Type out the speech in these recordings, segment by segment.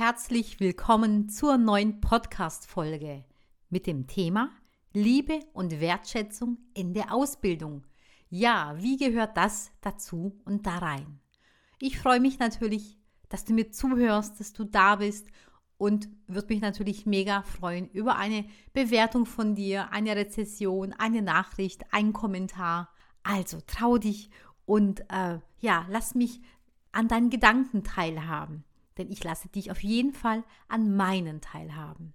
herzlich willkommen zur neuen Podcast-Folge mit dem Thema Liebe und Wertschätzung in der Ausbildung. Ja, wie gehört das dazu und da rein? Ich freue mich natürlich, dass du mir zuhörst, dass du da bist und würde mich natürlich mega freuen über eine Bewertung von dir, eine Rezession, eine Nachricht, ein Kommentar. Also trau dich und äh, ja, lass mich an deinen Gedanken teilhaben denn ich lasse dich auf jeden Fall an meinen teilhaben.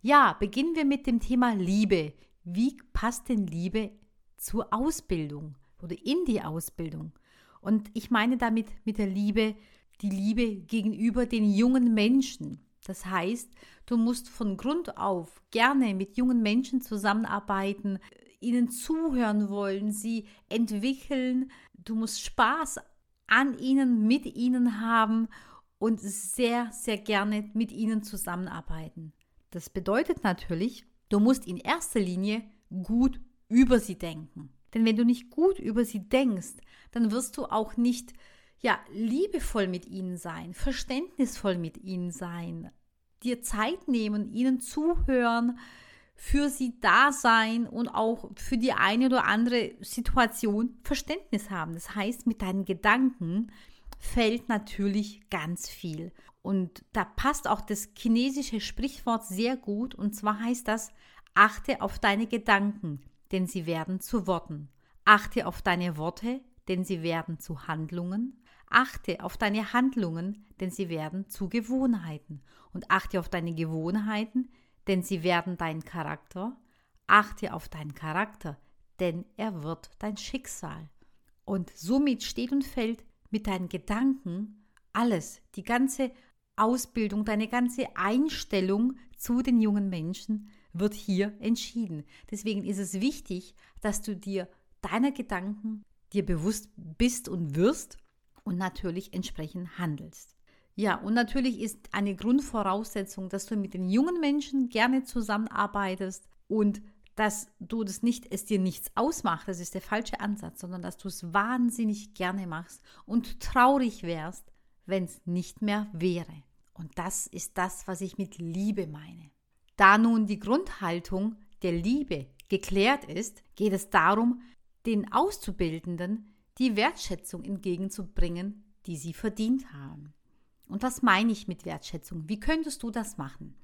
Ja, beginnen wir mit dem Thema Liebe. Wie passt denn Liebe zur Ausbildung oder in die Ausbildung? Und ich meine damit mit der Liebe die Liebe gegenüber den jungen Menschen. Das heißt, du musst von Grund auf gerne mit jungen Menschen zusammenarbeiten, ihnen zuhören wollen, sie entwickeln. Du musst Spaß an ihnen, mit ihnen haben und sehr, sehr gerne mit ihnen zusammenarbeiten. Das bedeutet natürlich, du musst in erster Linie gut über sie denken. Denn wenn du nicht gut über sie denkst, dann wirst du auch nicht ja, liebevoll mit ihnen sein, verständnisvoll mit ihnen sein, dir Zeit nehmen, ihnen zuhören, für sie da sein und auch für die eine oder andere Situation Verständnis haben. Das heißt, mit deinen Gedanken fällt natürlich ganz viel. Und da passt auch das chinesische Sprichwort sehr gut. Und zwar heißt das, achte auf deine Gedanken, denn sie werden zu Worten. Achte auf deine Worte, denn sie werden zu Handlungen. Achte auf deine Handlungen, denn sie werden zu Gewohnheiten. Und achte auf deine Gewohnheiten, denn sie werden dein Charakter. Achte auf deinen Charakter, denn er wird dein Schicksal. Und somit steht und fällt mit deinen Gedanken alles, die ganze Ausbildung, deine ganze Einstellung zu den jungen Menschen wird hier entschieden. Deswegen ist es wichtig, dass du dir deiner Gedanken dir bewusst bist und wirst und natürlich entsprechend handelst. Ja, und natürlich ist eine Grundvoraussetzung, dass du mit den jungen Menschen gerne zusammenarbeitest und dass du das nicht, es dir nichts ausmacht, das ist der falsche Ansatz, sondern dass du es wahnsinnig gerne machst und traurig wärst, wenn es nicht mehr wäre. Und das ist das, was ich mit Liebe meine. Da nun die Grundhaltung der Liebe geklärt ist, geht es darum, den Auszubildenden die Wertschätzung entgegenzubringen, die sie verdient haben. Und was meine ich mit Wertschätzung? Wie könntest du das machen?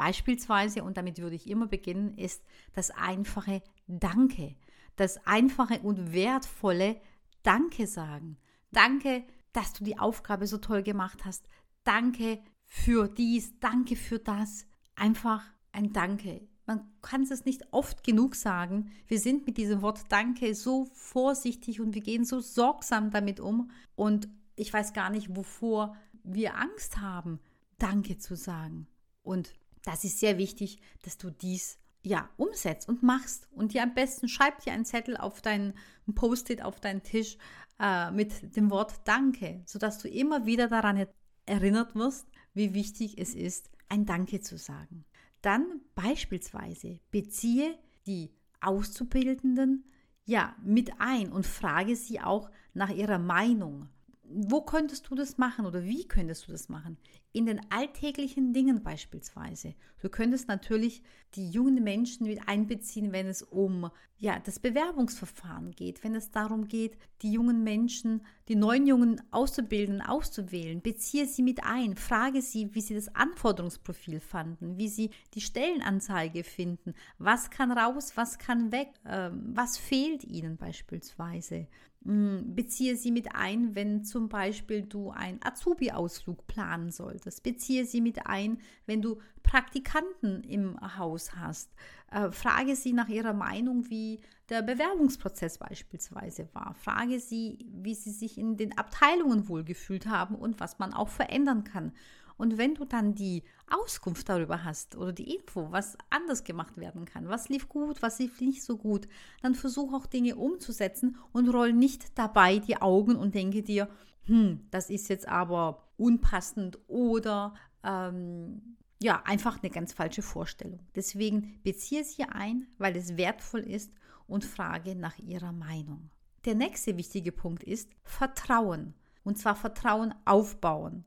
Beispielsweise, und damit würde ich immer beginnen, ist das einfache Danke. Das einfache und wertvolle Danke sagen. Danke, dass du die Aufgabe so toll gemacht hast. Danke für dies, danke für das. Einfach ein Danke. Man kann es nicht oft genug sagen. Wir sind mit diesem Wort Danke so vorsichtig und wir gehen so sorgsam damit um. Und ich weiß gar nicht, wovor wir Angst haben, Danke zu sagen. Und das ist sehr wichtig, dass du dies ja umsetzt und machst. Und dir am besten schreib dir einen Zettel auf deinen Post-it auf deinen Tisch äh, mit dem Wort Danke, sodass du immer wieder daran erinnert wirst, wie wichtig es ist, ein Danke zu sagen. Dann beispielsweise beziehe die Auszubildenden ja mit ein und frage sie auch nach ihrer Meinung wo könntest du das machen oder wie könntest du das machen? In den alltäglichen Dingen beispielsweise. Du könntest natürlich die jungen Menschen mit einbeziehen, wenn es um ja, das Bewerbungsverfahren geht, wenn es darum geht, die jungen Menschen, die neuen Jungen auszubilden, auszuwählen. Beziehe sie mit ein, frage sie, wie sie das Anforderungsprofil fanden, wie sie die Stellenanzeige finden, was kann raus, was kann weg, äh, was fehlt ihnen beispielsweise. Hm, beziehe sie mit ein, wenn zum Beispiel du einen Azubi-Ausflug planen solltest. Beziehe sie mit ein, wenn du Praktikanten im Haus hast. Äh, frage sie nach ihrer Meinung, wie der Bewerbungsprozess beispielsweise war. Frage sie, wie sie sich in den Abteilungen wohlgefühlt haben und was man auch verändern kann. Und wenn du dann die Auskunft darüber hast oder die Info, was anders gemacht werden kann, was lief gut, was lief nicht so gut, dann versuch auch Dinge umzusetzen und roll nicht dabei die Augen und denke dir, hm, das ist jetzt aber unpassend oder ähm, ja, einfach eine ganz falsche Vorstellung. Deswegen beziehe sie ein, weil es wertvoll ist und frage nach ihrer Meinung. Der nächste wichtige Punkt ist Vertrauen. Und zwar Vertrauen aufbauen.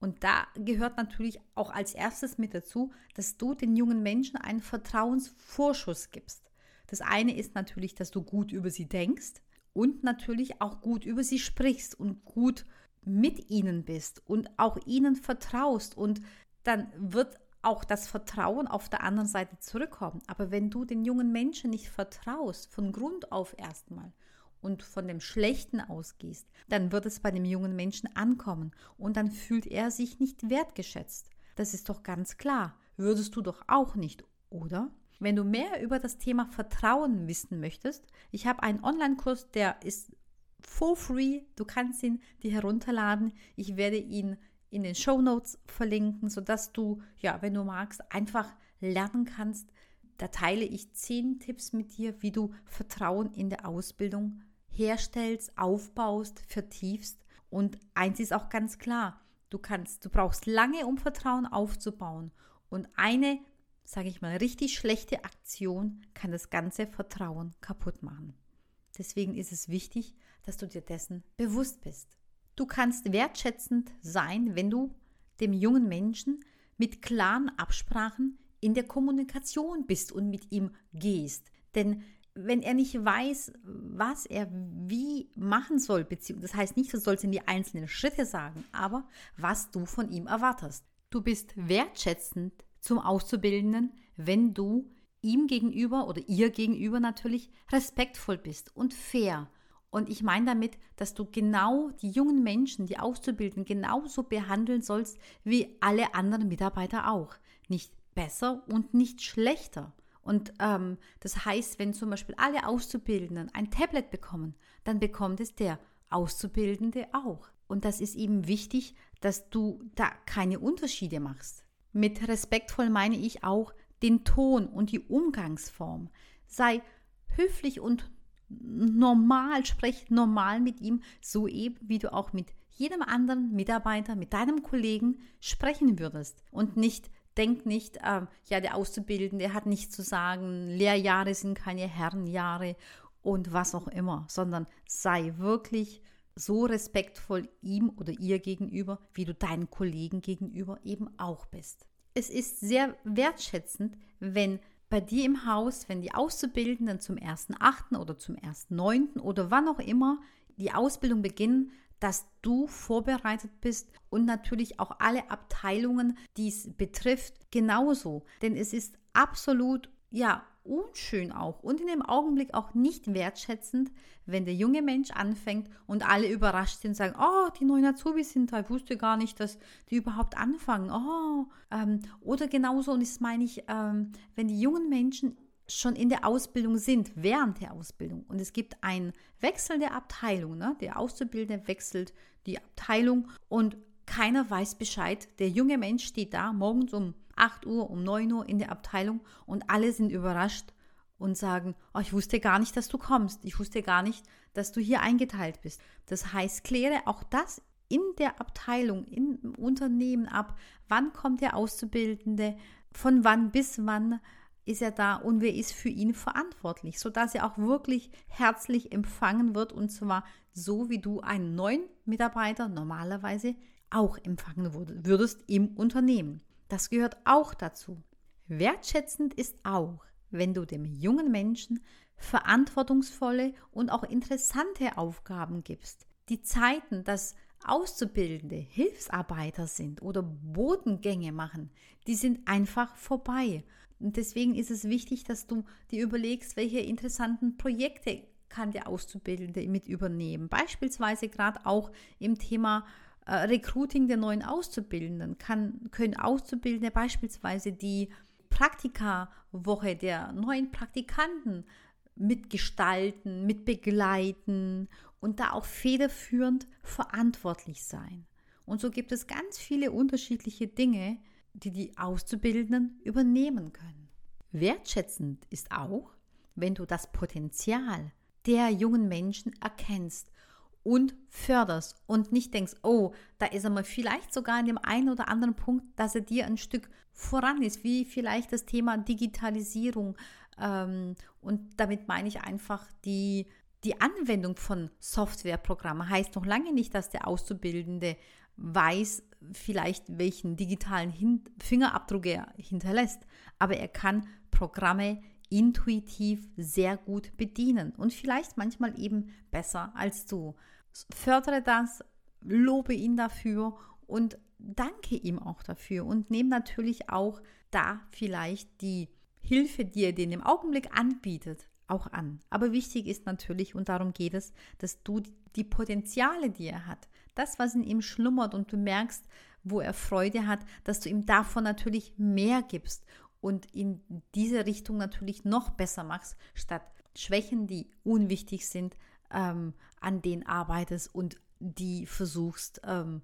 Und da gehört natürlich auch als erstes mit dazu, dass du den jungen Menschen einen Vertrauensvorschuss gibst. Das eine ist natürlich, dass du gut über sie denkst und natürlich auch gut über sie sprichst und gut mit ihnen bist und auch ihnen vertraust. Und dann wird auch das Vertrauen auf der anderen Seite zurückkommen. Aber wenn du den jungen Menschen nicht vertraust, von Grund auf erstmal, und von dem Schlechten ausgehst, dann wird es bei dem jungen Menschen ankommen und dann fühlt er sich nicht wertgeschätzt. Das ist doch ganz klar. Würdest du doch auch nicht, oder? Wenn du mehr über das Thema Vertrauen wissen möchtest, ich habe einen Online-Kurs, der ist for free. Du kannst ihn dir herunterladen. Ich werde ihn in den Show Notes verlinken, sodass du, ja, wenn du magst, einfach lernen kannst. Da teile ich zehn Tipps mit dir, wie du Vertrauen in der Ausbildung herstellst, aufbaust, vertiefst. Und eins ist auch ganz klar, du kannst, du brauchst lange, um Vertrauen aufzubauen. Und eine, sage ich mal, richtig schlechte Aktion kann das ganze Vertrauen kaputt machen. Deswegen ist es wichtig, dass du dir dessen bewusst bist. Du kannst wertschätzend sein, wenn du dem jungen Menschen mit klaren Absprachen in der Kommunikation bist und mit ihm gehst. Denn wenn er nicht weiß, was er wie machen soll, beziehungsweise das heißt nicht, du sollst ihm die einzelnen Schritte sagen, aber was du von ihm erwartest. Du bist wertschätzend zum Auszubildenden, wenn du ihm gegenüber oder ihr gegenüber natürlich respektvoll bist und fair. Und ich meine damit, dass du genau die jungen Menschen, die Auszubildenden, genauso behandeln sollst wie alle anderen Mitarbeiter auch. Nicht besser und nicht schlechter. Und ähm, das heißt, wenn zum Beispiel alle Auszubildenden ein Tablet bekommen, dann bekommt es der Auszubildende auch. Und das ist eben wichtig, dass du da keine Unterschiede machst. Mit respektvoll meine ich auch den Ton und die Umgangsform. Sei höflich und normal, sprech normal mit ihm, so eben wie du auch mit jedem anderen Mitarbeiter, mit deinem Kollegen sprechen würdest und nicht Denk nicht, äh, ja, der Auszubildende hat nichts zu sagen, Lehrjahre sind keine Herrenjahre und was auch immer, sondern sei wirklich so respektvoll ihm oder ihr gegenüber, wie du deinen Kollegen gegenüber eben auch bist. Es ist sehr wertschätzend, wenn bei dir im Haus, wenn die Auszubildenden zum 1.8. oder zum 1.9. oder wann auch immer die Ausbildung beginnen, dass du vorbereitet bist und natürlich auch alle Abteilungen, die es betrifft, genauso. Denn es ist absolut, ja, unschön auch und in dem Augenblick auch nicht wertschätzend, wenn der junge Mensch anfängt und alle überrascht sind und sagen, oh, die neuen Azubis sind da, ich wusste gar nicht, dass die überhaupt anfangen. Oh, ähm, oder genauso, und das meine ich, ähm, wenn die jungen Menschen schon in der Ausbildung sind, während der Ausbildung. Und es gibt einen Wechsel der Abteilung. Ne? Der Auszubildende wechselt die Abteilung und keiner weiß Bescheid. Der junge Mensch steht da morgens um 8 Uhr, um 9 Uhr in der Abteilung und alle sind überrascht und sagen, oh, ich wusste gar nicht, dass du kommst. Ich wusste gar nicht, dass du hier eingeteilt bist. Das heißt, kläre auch das in der Abteilung, im Unternehmen ab. Wann kommt der Auszubildende? Von wann bis wann? Ist er da und wer ist für ihn verantwortlich, sodass er auch wirklich herzlich empfangen wird und zwar so, wie du einen neuen Mitarbeiter normalerweise auch empfangen würdest im Unternehmen. Das gehört auch dazu. Wertschätzend ist auch, wenn du dem jungen Menschen verantwortungsvolle und auch interessante Aufgaben gibst. Die Zeiten, dass Auszubildende Hilfsarbeiter sind oder Bodengänge machen, die sind einfach vorbei. Und deswegen ist es wichtig, dass du dir überlegst, welche interessanten Projekte kann der Auszubildende mit übernehmen. Beispielsweise gerade auch im Thema äh, Recruiting der neuen Auszubildenden kann, können Auszubildende beispielsweise die Praktikawoche der neuen Praktikanten mitgestalten, mitbegleiten und da auch federführend verantwortlich sein. Und so gibt es ganz viele unterschiedliche Dinge, die die Auszubildenden übernehmen können. Wertschätzend ist auch, wenn du das Potenzial der jungen Menschen erkennst und förderst und nicht denkst, oh, da ist er mal vielleicht sogar in dem einen oder anderen Punkt, dass er dir ein Stück voran ist, wie vielleicht das Thema Digitalisierung. Ähm, und damit meine ich einfach die, die Anwendung von Softwareprogrammen. Heißt noch lange nicht, dass der Auszubildende weiß vielleicht, welchen digitalen Hin Fingerabdruck er hinterlässt, aber er kann Programme intuitiv sehr gut bedienen und vielleicht manchmal eben besser als du. Fördere das, lobe ihn dafür und danke ihm auch dafür und nehme natürlich auch da vielleicht die Hilfe, die er dir dem Augenblick anbietet, auch an. Aber wichtig ist natürlich, und darum geht es, dass du die Potenziale, die er hat, das, was in ihm schlummert und du merkst, wo er Freude hat, dass du ihm davon natürlich mehr gibst und in diese Richtung natürlich noch besser machst, statt Schwächen, die unwichtig sind, ähm, an denen arbeitest und die versuchst ähm,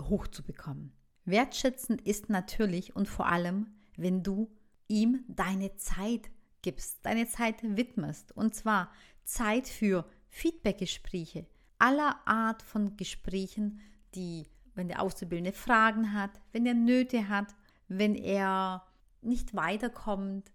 hochzubekommen. Wertschätzend ist natürlich und vor allem, wenn du ihm deine Zeit gibst, deine Zeit widmest. Und zwar Zeit für Feedbackgespräche, aller Art von Gesprächen, die, wenn der Auszubildende Fragen hat, wenn er Nöte hat, wenn er nicht weiterkommt,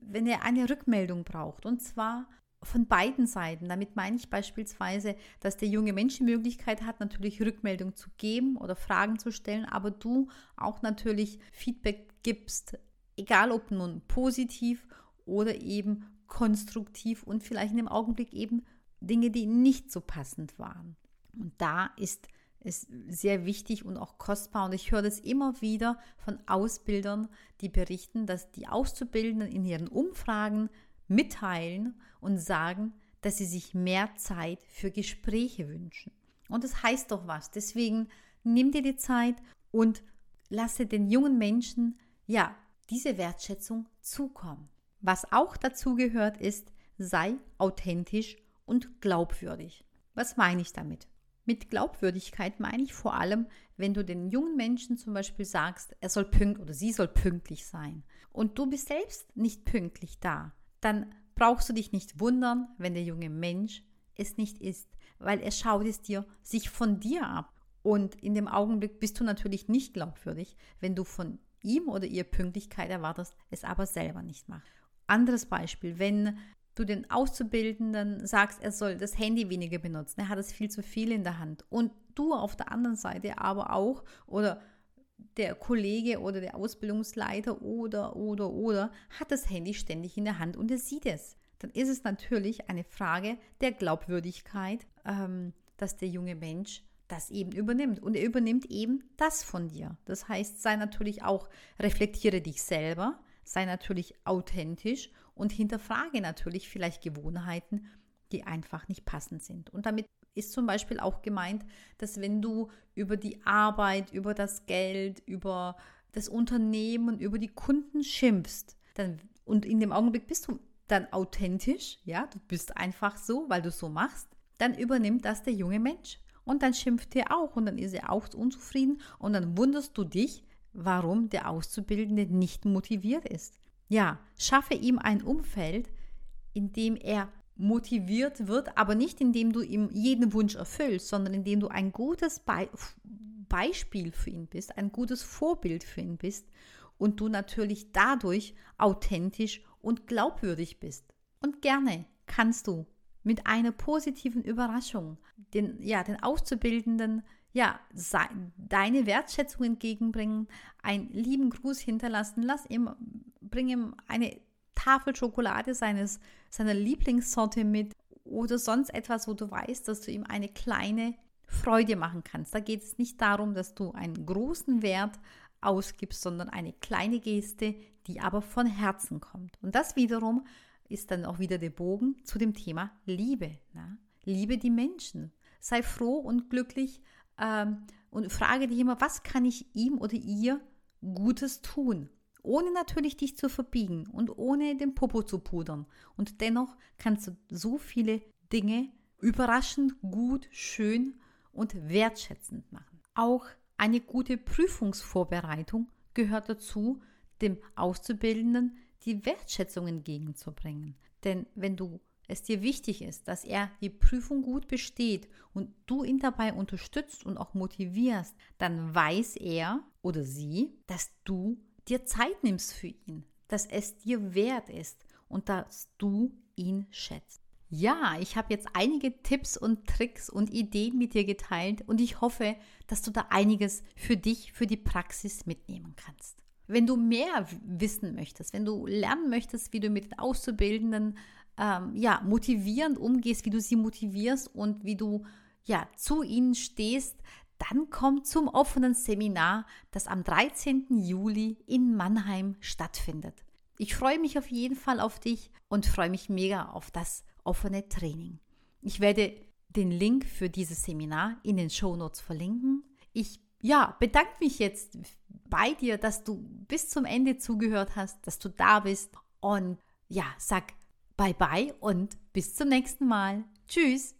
wenn er eine Rückmeldung braucht. Und zwar von beiden Seiten. Damit meine ich beispielsweise, dass der junge Mensch die Möglichkeit hat, natürlich Rückmeldung zu geben oder Fragen zu stellen, aber du auch natürlich Feedback gibst, egal ob nun positiv oder eben konstruktiv und vielleicht in dem Augenblick eben Dinge, die nicht so passend waren. Und da ist es sehr wichtig und auch kostbar. Und ich höre das immer wieder von Ausbildern, die berichten, dass die Auszubildenden in ihren Umfragen mitteilen und sagen, dass sie sich mehr Zeit für Gespräche wünschen. Und das heißt doch was. Deswegen nimm dir die Zeit und lasse den jungen Menschen ja diese Wertschätzung zukommen. Was auch dazu gehört ist, sei authentisch und glaubwürdig. Was meine ich damit? Mit Glaubwürdigkeit meine ich vor allem, wenn du den jungen Menschen zum Beispiel sagst, er soll pünktlich oder sie soll pünktlich sein und du bist selbst nicht pünktlich da, dann brauchst du dich nicht wundern, wenn der junge Mensch es nicht ist, weil er schaut es dir sich von dir ab. Und in dem Augenblick bist du natürlich nicht glaubwürdig, wenn du von ihm oder ihr Pünktlichkeit erwartest, es aber selber nicht macht. Anderes Beispiel, wenn du den Auszubildenden sagst, er soll das Handy weniger benutzen, er hat es viel zu viel in der Hand und du auf der anderen Seite aber auch oder der Kollege oder der Ausbildungsleiter oder, oder, oder hat das Handy ständig in der Hand und er sieht es. Dann ist es natürlich eine Frage der Glaubwürdigkeit, ähm, dass der junge Mensch das eben übernimmt. Und er übernimmt eben das von dir. Das heißt, sei natürlich auch, reflektiere dich selber, sei natürlich authentisch und hinterfrage natürlich vielleicht Gewohnheiten, die einfach nicht passend sind. Und damit ist zum Beispiel auch gemeint, dass wenn du über die Arbeit, über das Geld, über das Unternehmen, über die Kunden schimpfst, dann und in dem Augenblick bist du dann authentisch, ja, du bist einfach so, weil du so machst, dann übernimmt das der junge Mensch und dann schimpft er auch und dann ist er auch unzufrieden und dann wunderst du dich, warum der Auszubildende nicht motiviert ist. Ja, schaffe ihm ein Umfeld, in dem er motiviert wird, aber nicht indem du ihm jeden Wunsch erfüllst, sondern indem du ein gutes Be Beispiel für ihn bist, ein gutes Vorbild für ihn bist und du natürlich dadurch authentisch und glaubwürdig bist. Und gerne kannst du mit einer positiven Überraschung den, ja, den Auszubildenden ja, deine Wertschätzung entgegenbringen, einen lieben Gruß hinterlassen, lass ihm, bring ihm eine Tafel Schokolade seines, seiner Lieblingssorte mit oder sonst etwas, wo du weißt, dass du ihm eine kleine Freude machen kannst. Da geht es nicht darum, dass du einen großen Wert ausgibst, sondern eine kleine Geste, die aber von Herzen kommt. Und das wiederum ist dann auch wieder der Bogen zu dem Thema Liebe. Na? Liebe die Menschen. Sei froh und glücklich ähm, und frage dich immer, was kann ich ihm oder ihr Gutes tun? ohne natürlich dich zu verbiegen und ohne den Popo zu pudern. Und dennoch kannst du so viele Dinge überraschend, gut, schön und wertschätzend machen. Auch eine gute Prüfungsvorbereitung gehört dazu, dem Auszubildenden die Wertschätzung entgegenzubringen. Denn wenn du es dir wichtig ist, dass er die Prüfung gut besteht und du ihn dabei unterstützt und auch motivierst, dann weiß er oder sie, dass du dir Zeit nimmst für ihn, dass es dir wert ist und dass du ihn schätzt. Ja, ich habe jetzt einige Tipps und Tricks und Ideen mit dir geteilt und ich hoffe, dass du da einiges für dich, für die Praxis mitnehmen kannst. Wenn du mehr wissen möchtest, wenn du lernen möchtest, wie du mit den Auszubildenden ähm, ja, motivierend umgehst, wie du sie motivierst und wie du ja, zu ihnen stehst, dann komm zum offenen Seminar, das am 13. Juli in Mannheim stattfindet. Ich freue mich auf jeden Fall auf dich und freue mich mega auf das offene Training. Ich werde den Link für dieses Seminar in den Show Notes verlinken. Ich ja, bedanke mich jetzt bei dir, dass du bis zum Ende zugehört hast, dass du da bist und ja, sag bye bye und bis zum nächsten Mal. Tschüss.